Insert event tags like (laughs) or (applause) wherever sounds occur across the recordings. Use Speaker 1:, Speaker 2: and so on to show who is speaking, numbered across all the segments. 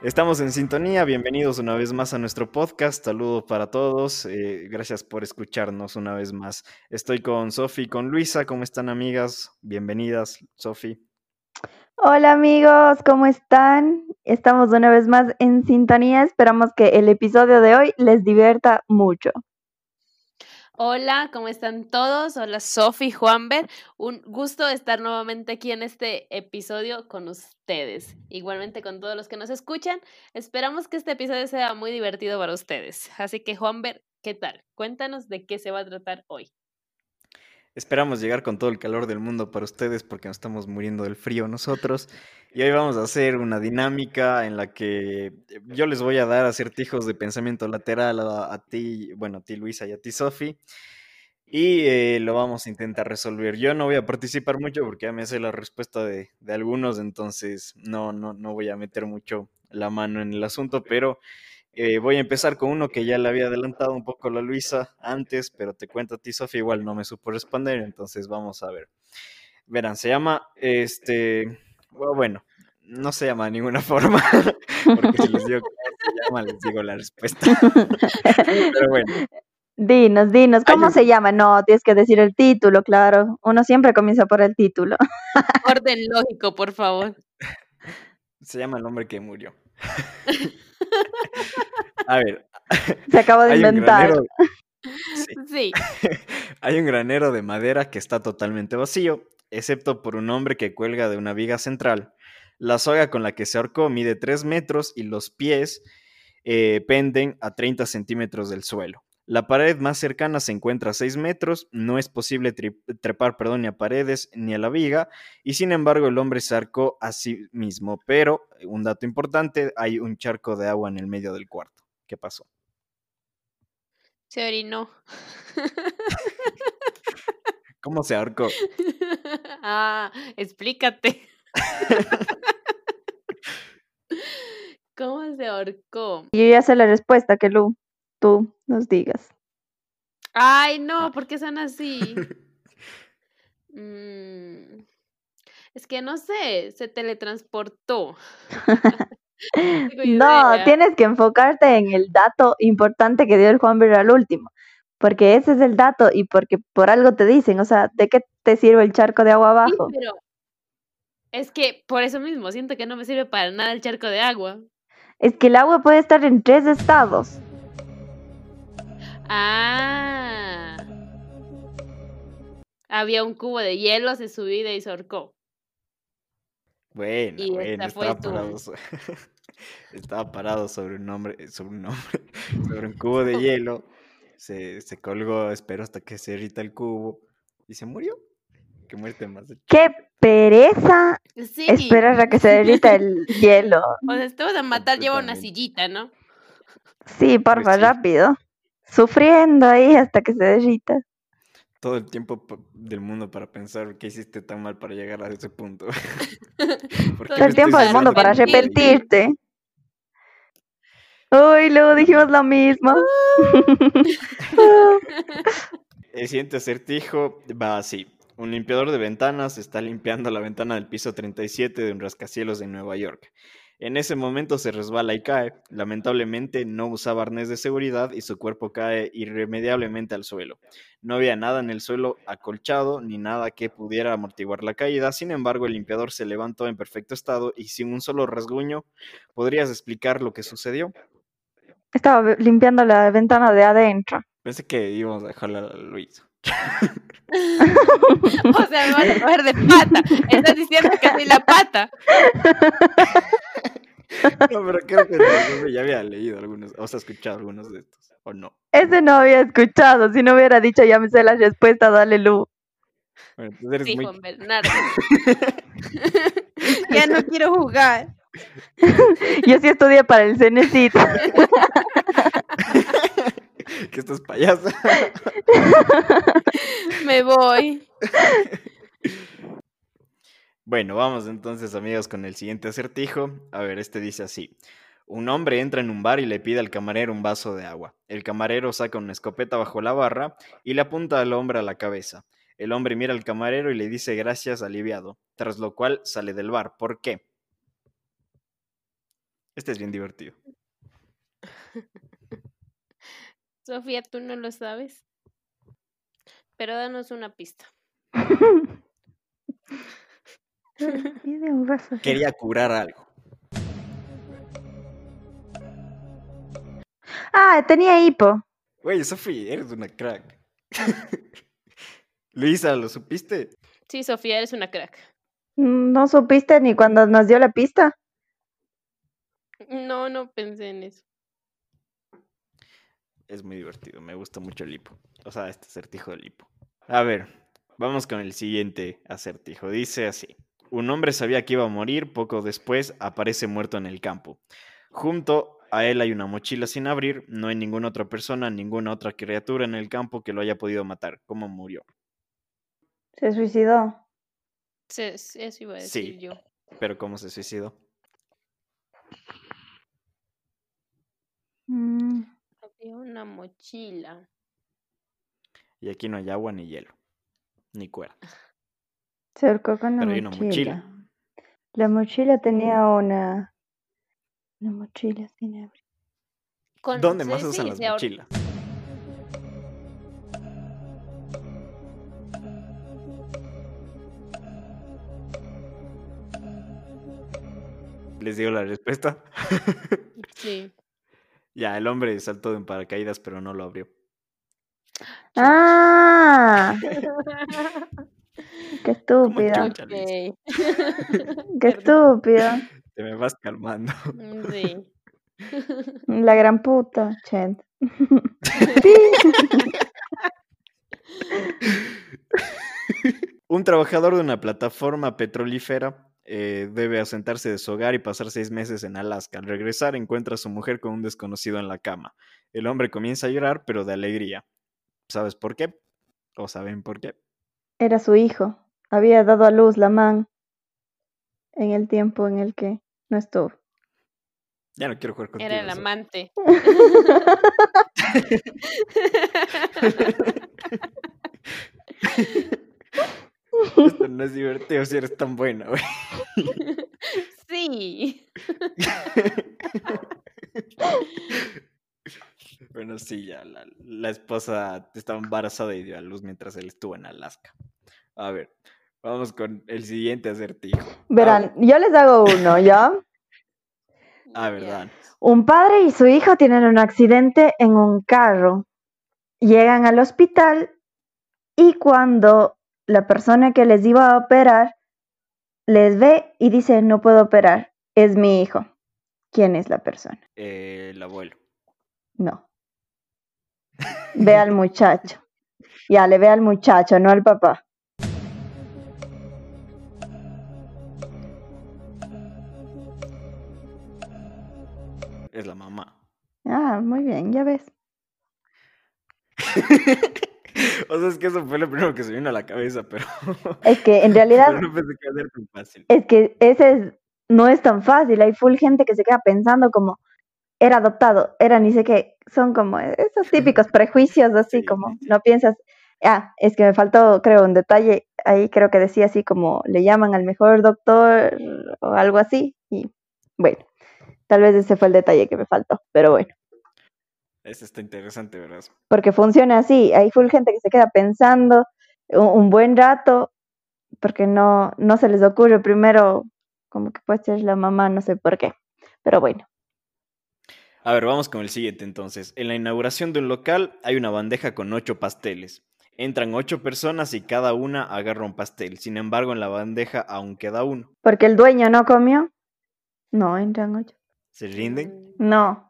Speaker 1: Estamos en sintonía, bienvenidos una vez más a nuestro podcast, saludos para todos, eh, gracias por escucharnos una vez más. Estoy con Sofi y con Luisa, ¿cómo están amigas? Bienvenidas, Sofi.
Speaker 2: Hola amigos, ¿cómo están? Estamos una vez más en sintonía, esperamos que el episodio de hoy les divierta mucho.
Speaker 3: Hola, ¿cómo están todos? Hola, Sofi, Juanber. Un gusto estar nuevamente aquí en este episodio con ustedes. Igualmente con todos los que nos escuchan. Esperamos que este episodio sea muy divertido para ustedes. Así que, Juanber, ¿qué tal? Cuéntanos de qué se va a tratar hoy.
Speaker 1: Esperamos llegar con todo el calor del mundo para ustedes porque nos estamos muriendo del frío nosotros. Y hoy vamos a hacer una dinámica en la que yo les voy a dar acertijos de pensamiento lateral a, ti, bueno, a ti Luisa y a ti Sofi. Y eh, lo vamos a intentar resolver. Yo no voy a participar mucho porque ya me sé la respuesta de, de algunos, entonces no, no, no voy a meter mucho la mano en el asunto, pero eh, voy a empezar con uno que ya le había adelantado un poco la Luisa antes, pero te cuento a ti, Sofía, igual no me supo responder, entonces vamos a ver. Verán, se llama, este, bueno, no se llama de ninguna (laughs) forma, porque si les digo cómo se llama, les digo la respuesta. (laughs) pero
Speaker 2: bueno. Dinos, dinos, ¿cómo se llama? No, tienes que decir el título, claro. Uno siempre comienza por el título.
Speaker 3: Orden lógico, por favor.
Speaker 1: Se llama El hombre que murió. (laughs) A ver.
Speaker 2: Se acaba de inventar.
Speaker 3: Sí. (laughs) (laughs)
Speaker 1: Hay un granero de madera que está totalmente vacío, excepto por un hombre que cuelga de una viga central. La soga con la que se ahorcó mide 3 metros y los pies eh, penden a 30 centímetros del suelo. La pared más cercana se encuentra a 6 metros, no es posible trepar perdón, ni a paredes ni a la viga, y sin embargo el hombre se arcó a sí mismo. Pero, un dato importante, hay un charco de agua en el medio del cuarto. ¿Qué pasó?
Speaker 3: Se orinó. (laughs)
Speaker 1: ¿Cómo se ahorcó? (laughs)
Speaker 3: Ah, explícate. (laughs) ¿Cómo se ahorcó?
Speaker 2: Yo ya sé la respuesta, que Lu tú nos digas.
Speaker 3: Ay, no, ah. ¿por qué son así? (laughs) Mm, es que no sé, se teletransportó. (laughs) (laughs)
Speaker 2: no, tienes que enfocarte en el dato importante que dio el Juan Ver al último, porque ese es el dato y porque por algo te dicen, o sea, ¿de qué te sirve el charco de agua abajo? pero
Speaker 3: es que por eso mismo siento que no me sirve para nada el charco de agua.
Speaker 2: Es que el agua puede estar en tres estados.
Speaker 3: Ah. Había un cubo de hielo, se subió y se ahorcó.
Speaker 1: Bueno, bueno, estaba parado, (laughs) estaba parado sobre un nombre, sobre un nombre, (laughs) sobre un cubo de hielo. Se, se colgó, espero hasta que se irrita el cubo y se murió. Qué muerte más.
Speaker 2: ¡Qué pereza! Sí. Esperar a que se derrita el hielo.
Speaker 3: O sea, te vas a matar, lleva una sillita, ¿no?
Speaker 2: Sí, porfa, pues rápido sufriendo ahí hasta que se derrita.
Speaker 1: Todo el tiempo del mundo para pensar qué hiciste tan mal para llegar a ese punto. (laughs) (laughs)
Speaker 2: Todo el tiempo del mundo para arrepentirte. Uy, luego dijimos lo mismo. (laughs)
Speaker 1: el siguiente acertijo va así. Un limpiador de ventanas está limpiando la ventana del piso 37 de un rascacielos en Nueva York. En ese momento se resbala y cae. Lamentablemente no usaba arnés de seguridad y su cuerpo cae irremediablemente al suelo. No había nada en el suelo acolchado ni nada que pudiera amortiguar la caída. Sin embargo, el limpiador se levantó en perfecto estado y sin un solo rasguño. ¿Podrías explicar lo que sucedió?
Speaker 2: Estaba limpiando la ventana de adentro.
Speaker 1: Pensé que íbamos a dejarla a Luis.
Speaker 3: O sea, me vas a coger de pata. Estás diciendo que soy la pata. (laughs)
Speaker 1: No, pero creo que ya había leído algunos, o sea, escuchado algunos de estos, ¿o no?
Speaker 2: Ese no había escuchado, si no hubiera dicho ya me sé la respuesta, dale Lu.
Speaker 3: Bueno, eres sí, Juan Bernardo. ya no quiero jugar. (laughs)
Speaker 2: Yo sí estudié para el Cenecit. (laughs) (laughs)
Speaker 1: que estás payasa. (laughs)
Speaker 3: Me voy.
Speaker 1: Bueno, vamos entonces amigos con el siguiente acertijo. A ver, este dice así. Un hombre entra en un bar y le pide al camarero un vaso de agua. El camarero saca una escopeta bajo la barra y le apunta al hombre a la cabeza. El hombre mira al camarero y le dice gracias aliviado, tras lo cual sale del bar. ¿Por qué? Este es bien divertido. (laughs)
Speaker 3: Sofía, tú no lo sabes. Pero danos una pista. (laughs)
Speaker 1: Quería curar algo.
Speaker 2: Ah, tenía hipo.
Speaker 1: Güey, Sofía, eres una crack. (laughs) Luisa, ¿lo supiste?
Speaker 3: Sí, Sofía, eres una crack.
Speaker 2: ¿No supiste ni cuando nos dio la pista?
Speaker 3: No, no pensé en eso.
Speaker 1: Es muy divertido, me gusta mucho el hipo. O sea, este acertijo del hipo. A ver, vamos con el siguiente acertijo. Dice así. Un hombre sabía que iba a morir, poco después aparece muerto en el campo. Junto a él hay una mochila sin abrir, no hay ninguna otra persona, ninguna otra criatura en el campo que lo haya podido matar. ¿Cómo murió?
Speaker 2: Se suicidó.
Speaker 3: Sí, eso iba a decir yo.
Speaker 1: Pero ¿cómo se suicidó?
Speaker 3: Mm. Había una mochila.
Speaker 1: Y aquí no hay agua ni hielo, ni cuerda.
Speaker 2: Se ahorcó con la mochila. La mochila tenía una. Una mochila sin abrir.
Speaker 1: ¿Dónde más usan las mochilas? ¿Les digo la respuesta? (laughs)
Speaker 3: Sí.
Speaker 1: Ya, el hombre saltó en paracaídas, pero no lo abrió.
Speaker 2: ¡Ah! (laughs) Qué estúpida. (laughs) (laughs) Qué estúpida.
Speaker 1: Te me vas calmando.
Speaker 3: Mm, sí.
Speaker 2: La gran puta, Chent.
Speaker 1: Un trabajador de una plataforma petrolífera eh, debe asentarse de su hogar y pasar seis meses en Alaska. Al regresar encuentra a su mujer con un desconocido en la cama. El hombre comienza a llorar, pero de alegría. ¿Sabes por qué? ¿O saben por qué?
Speaker 2: Era su hijo. Había dado a luz la man en el tiempo en el que no estuvo.
Speaker 1: Ya no quiero jugar contigo.
Speaker 3: Era el amante. (laughs) (laughs) (laughs)
Speaker 1: Esto no es divertido si eres tan buena, güey.
Speaker 3: Sí. (laughs)
Speaker 1: bueno, sí, ya la, esposa estaba embarazada y dio a luz mientras él estuvo en Alaska. A ver, vamos con el siguiente acertijo.
Speaker 2: Verán, yo les hago uno, ¿ya? (laughs)
Speaker 1: Ah, verdad.
Speaker 2: Un padre y su hijo tienen un accidente en un carro. Llegan al hospital y cuando la persona que les iba a operar les ve y dice, no puedo operar, es mi hijo. ¿Quién es la persona?
Speaker 1: el abuelo.
Speaker 2: No. Ve al muchacho. Ya, le ve al muchacho, no al papá.
Speaker 1: Es la mamá.
Speaker 2: Ah, muy bien, ya ves. (laughs)
Speaker 1: o sea, es que eso fue lo primero que se vino a la cabeza, pero. (laughs)
Speaker 2: Es que en (laughs) realidad.
Speaker 1: no pensé que iba a ser tan fácil.
Speaker 2: Es que ese no es tan fácil. Hay full gente que se queda pensando como era adoptado, era ni sé qué. Son como esos (laughs) típicos prejuicios, así como no piensas. Ah, es que me faltó, creo, un detalle. Ahí creo que decía así como le llaman al mejor doctor o algo así. Y bueno, tal vez ese fue el detalle que me faltó, pero bueno.
Speaker 1: Eso está interesante, ¿verdad?
Speaker 2: Porque funciona así. Hay full gente que se queda pensando un, buen rato porque no, no se les ocurre primero como que puede ser la mamá, no sé por qué. Pero bueno.
Speaker 1: A ver, vamos con el siguiente entonces. En la inauguración de un local hay una bandeja con ocho pasteles. Entran ocho personas y cada una agarra un pastel. Sin embargo, en la bandeja aún queda uno.
Speaker 2: ¿Porque el dueño no comió? No, entran ocho.
Speaker 1: ¿Se rinden?
Speaker 2: No.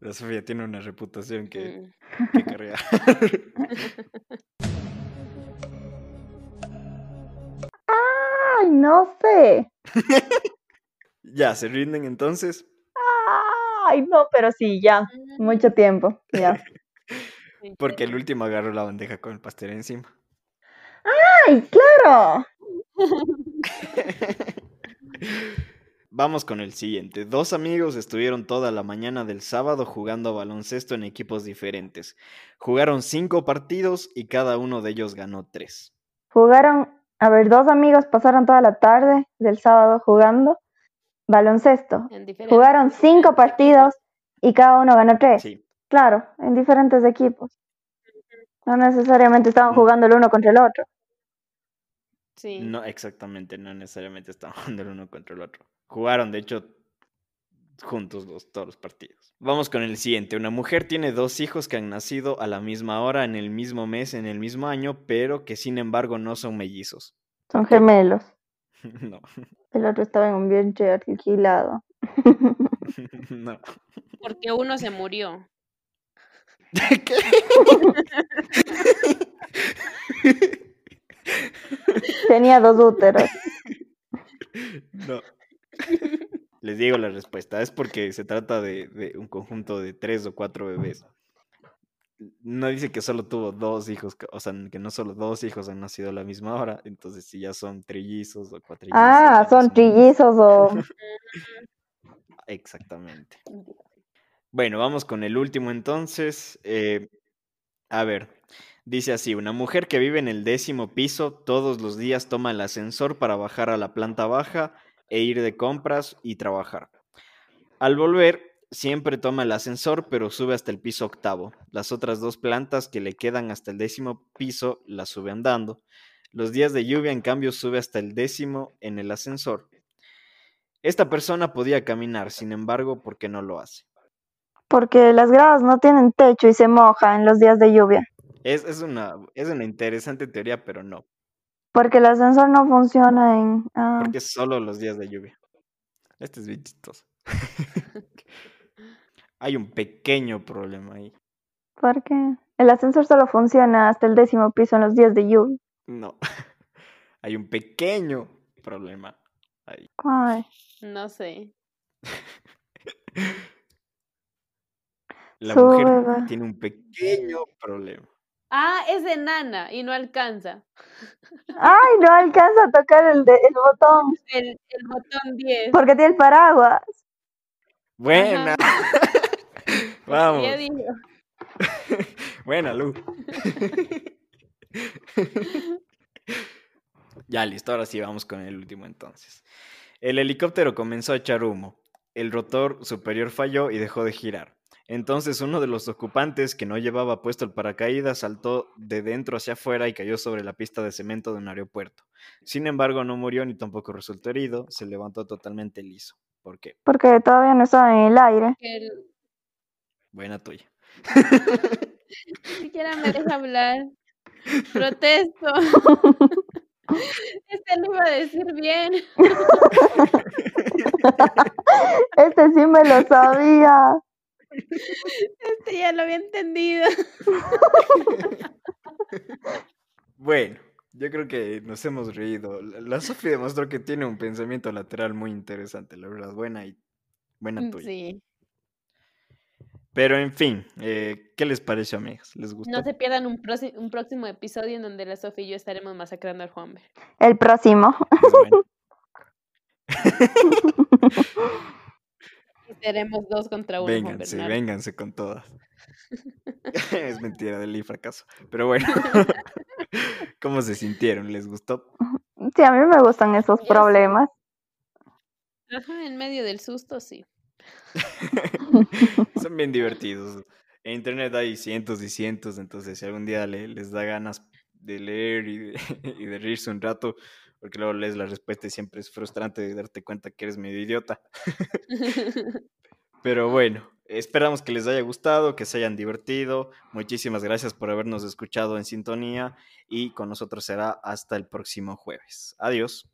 Speaker 1: La Sofía tiene una reputación que,
Speaker 2: mm. que
Speaker 1: cargar.
Speaker 2: Ay, no sé. (laughs)
Speaker 1: ya, ¿se rinden entonces?
Speaker 2: Ay, no, pero sí, ya. Mucho tiempo, ya.
Speaker 1: Porque el último agarró la bandeja con el pastel encima.
Speaker 2: ¡Ay, claro! (laughs)
Speaker 1: Vamos con el siguiente. Dos amigos estuvieron toda la mañana del sábado jugando baloncesto en equipos diferentes. Jugaron cinco partidos y cada uno de ellos ganó tres.
Speaker 2: Jugaron. A ver, dos amigos pasaron toda la tarde del sábado jugando baloncesto. Jugaron cinco partidos y cada uno ganó tres.
Speaker 1: Sí.
Speaker 2: Claro, en diferentes equipos. No necesariamente estaban
Speaker 1: Mm.
Speaker 2: jugando el uno contra el otro.
Speaker 3: Sí.
Speaker 1: No, exactamente, no necesariamente estaban jugando el uno contra el otro. Jugaron, de hecho, juntos los, todos los partidos. Vamos con el siguiente. Una mujer tiene dos hijos que han nacido a la misma hora, en el mismo mes, en el mismo año, pero que sin embargo no son mellizos.
Speaker 2: Son gemelos. (laughs)
Speaker 1: no,
Speaker 2: El otro estaba en un vientre alquilado. (laughs)
Speaker 1: no.
Speaker 3: Porque uno se murió. (laughs)
Speaker 1: ¿Qué?
Speaker 2: Tenía dos úteros.
Speaker 1: No. (laughs) Les digo la respuesta. Es porque se trata de, de un conjunto de tres o cuatro bebés. No dice que solo tuvo dos hijos, que- o sea, que no solo dos hijos han nacido a la misma hora, entonces si ya son trillizos o cuatrillizos.
Speaker 2: Ah, son trillizos o... (laughs)
Speaker 1: Exactamente. Bueno, vamos con el último entonces. Eh, a ver, dice así, una mujer que vive en el décimo piso todos los días toma el ascensor para bajar a la planta baja e ir de compras y trabajar. Al volver, siempre toma el ascensor, pero sube hasta el piso octavo. Las otras dos plantas que le quedan hasta el décimo piso las sube andando. Los días de lluvia, en cambio, sube hasta el décimo en el ascensor. Esta persona podía caminar, sin embargo, ¿por qué no lo hace?
Speaker 2: Porque las gradas no tienen techo y se moja en los días de lluvia.
Speaker 1: Es, es una, es una interesante teoría, pero no,
Speaker 2: Porque el ascensor no funciona en... ah,
Speaker 1: porque es solo los días de lluvia. Este es bien chistoso. (laughs) Hay un pequeño problema ahí.
Speaker 2: porque el ascensor solo funciona hasta el décimo piso en los días de lluvia.
Speaker 1: No, (laughs) hay un pequeño problema ahí.
Speaker 2: ¿Cuál?
Speaker 3: No sé.
Speaker 1: La
Speaker 2: Sube,
Speaker 1: mujer tiene un pequeño problema.
Speaker 3: Ah, es enana y no alcanza.
Speaker 2: Ay, no alcanza a tocar el, de- el botón
Speaker 3: El, el botón 10.
Speaker 2: porque tiene el paraguas.
Speaker 1: Buena. (laughs) Vamos.
Speaker 3: Ya digo. (laughs)
Speaker 1: Buena, Lu. (laughs) ya, listo. Ahora sí vamos con el último entonces. El helicóptero comenzó a echar humo. El rotor superior falló y dejó de girar. Entonces uno de los ocupantes que no llevaba puesto el paracaídas saltó de dentro hacia afuera y cayó sobre la pista de cemento de un aeropuerto. Sin embargo, no murió ni tampoco resultó herido, se levantó totalmente liso. ¿Por qué?
Speaker 2: Porque todavía no estaba en el aire.
Speaker 3: El-
Speaker 1: Buena tuya.
Speaker 3: Ni siquiera me deja hablar. Protesto. (laughs) Este lo iba a decir bien.
Speaker 2: Este sí me lo sabía. (laughs)
Speaker 3: Este ya lo había entendido. (laughs)
Speaker 1: Bueno, yo creo que nos hemos reído. La Sofi demostró que tiene un pensamiento lateral muy interesante, la verdad, buena y buena tuya.
Speaker 3: Sí.
Speaker 1: Pero en fin, eh, ¿qué les pareció, amigas? ¿Les gustó?
Speaker 3: No se pierdan un, próximo episodio en donde la Sofía y yo estaremos masacrando al Juanver.
Speaker 2: El próximo.
Speaker 1: Es bueno. (laughs)
Speaker 3: Seremos dos contra uno,
Speaker 1: Vénganse,
Speaker 3: Bernardo.
Speaker 1: vénganse con todas. (laughs) es (laughs) mentira del fracaso. Pero bueno, (laughs) ¿cómo se sintieron? ¿Les gustó?
Speaker 2: Sí, a mí me gustan esos
Speaker 3: Yo sí.
Speaker 2: problemas.
Speaker 3: Ajá, en medio del susto, sí.
Speaker 1: Son bien divertidos. En internet hay cientos y cientos, entonces si algún día le- les da ganas de leer y de, y de reírse un rato, porque luego lees la respuesta y siempre es frustrante darte cuenta que eres medio idiota. (laughs) Pero bueno, esperamos que les haya gustado, que se hayan divertido. Muchísimas gracias por habernos escuchado en sintonía y con nosotros será hasta el próximo jueves. Adiós.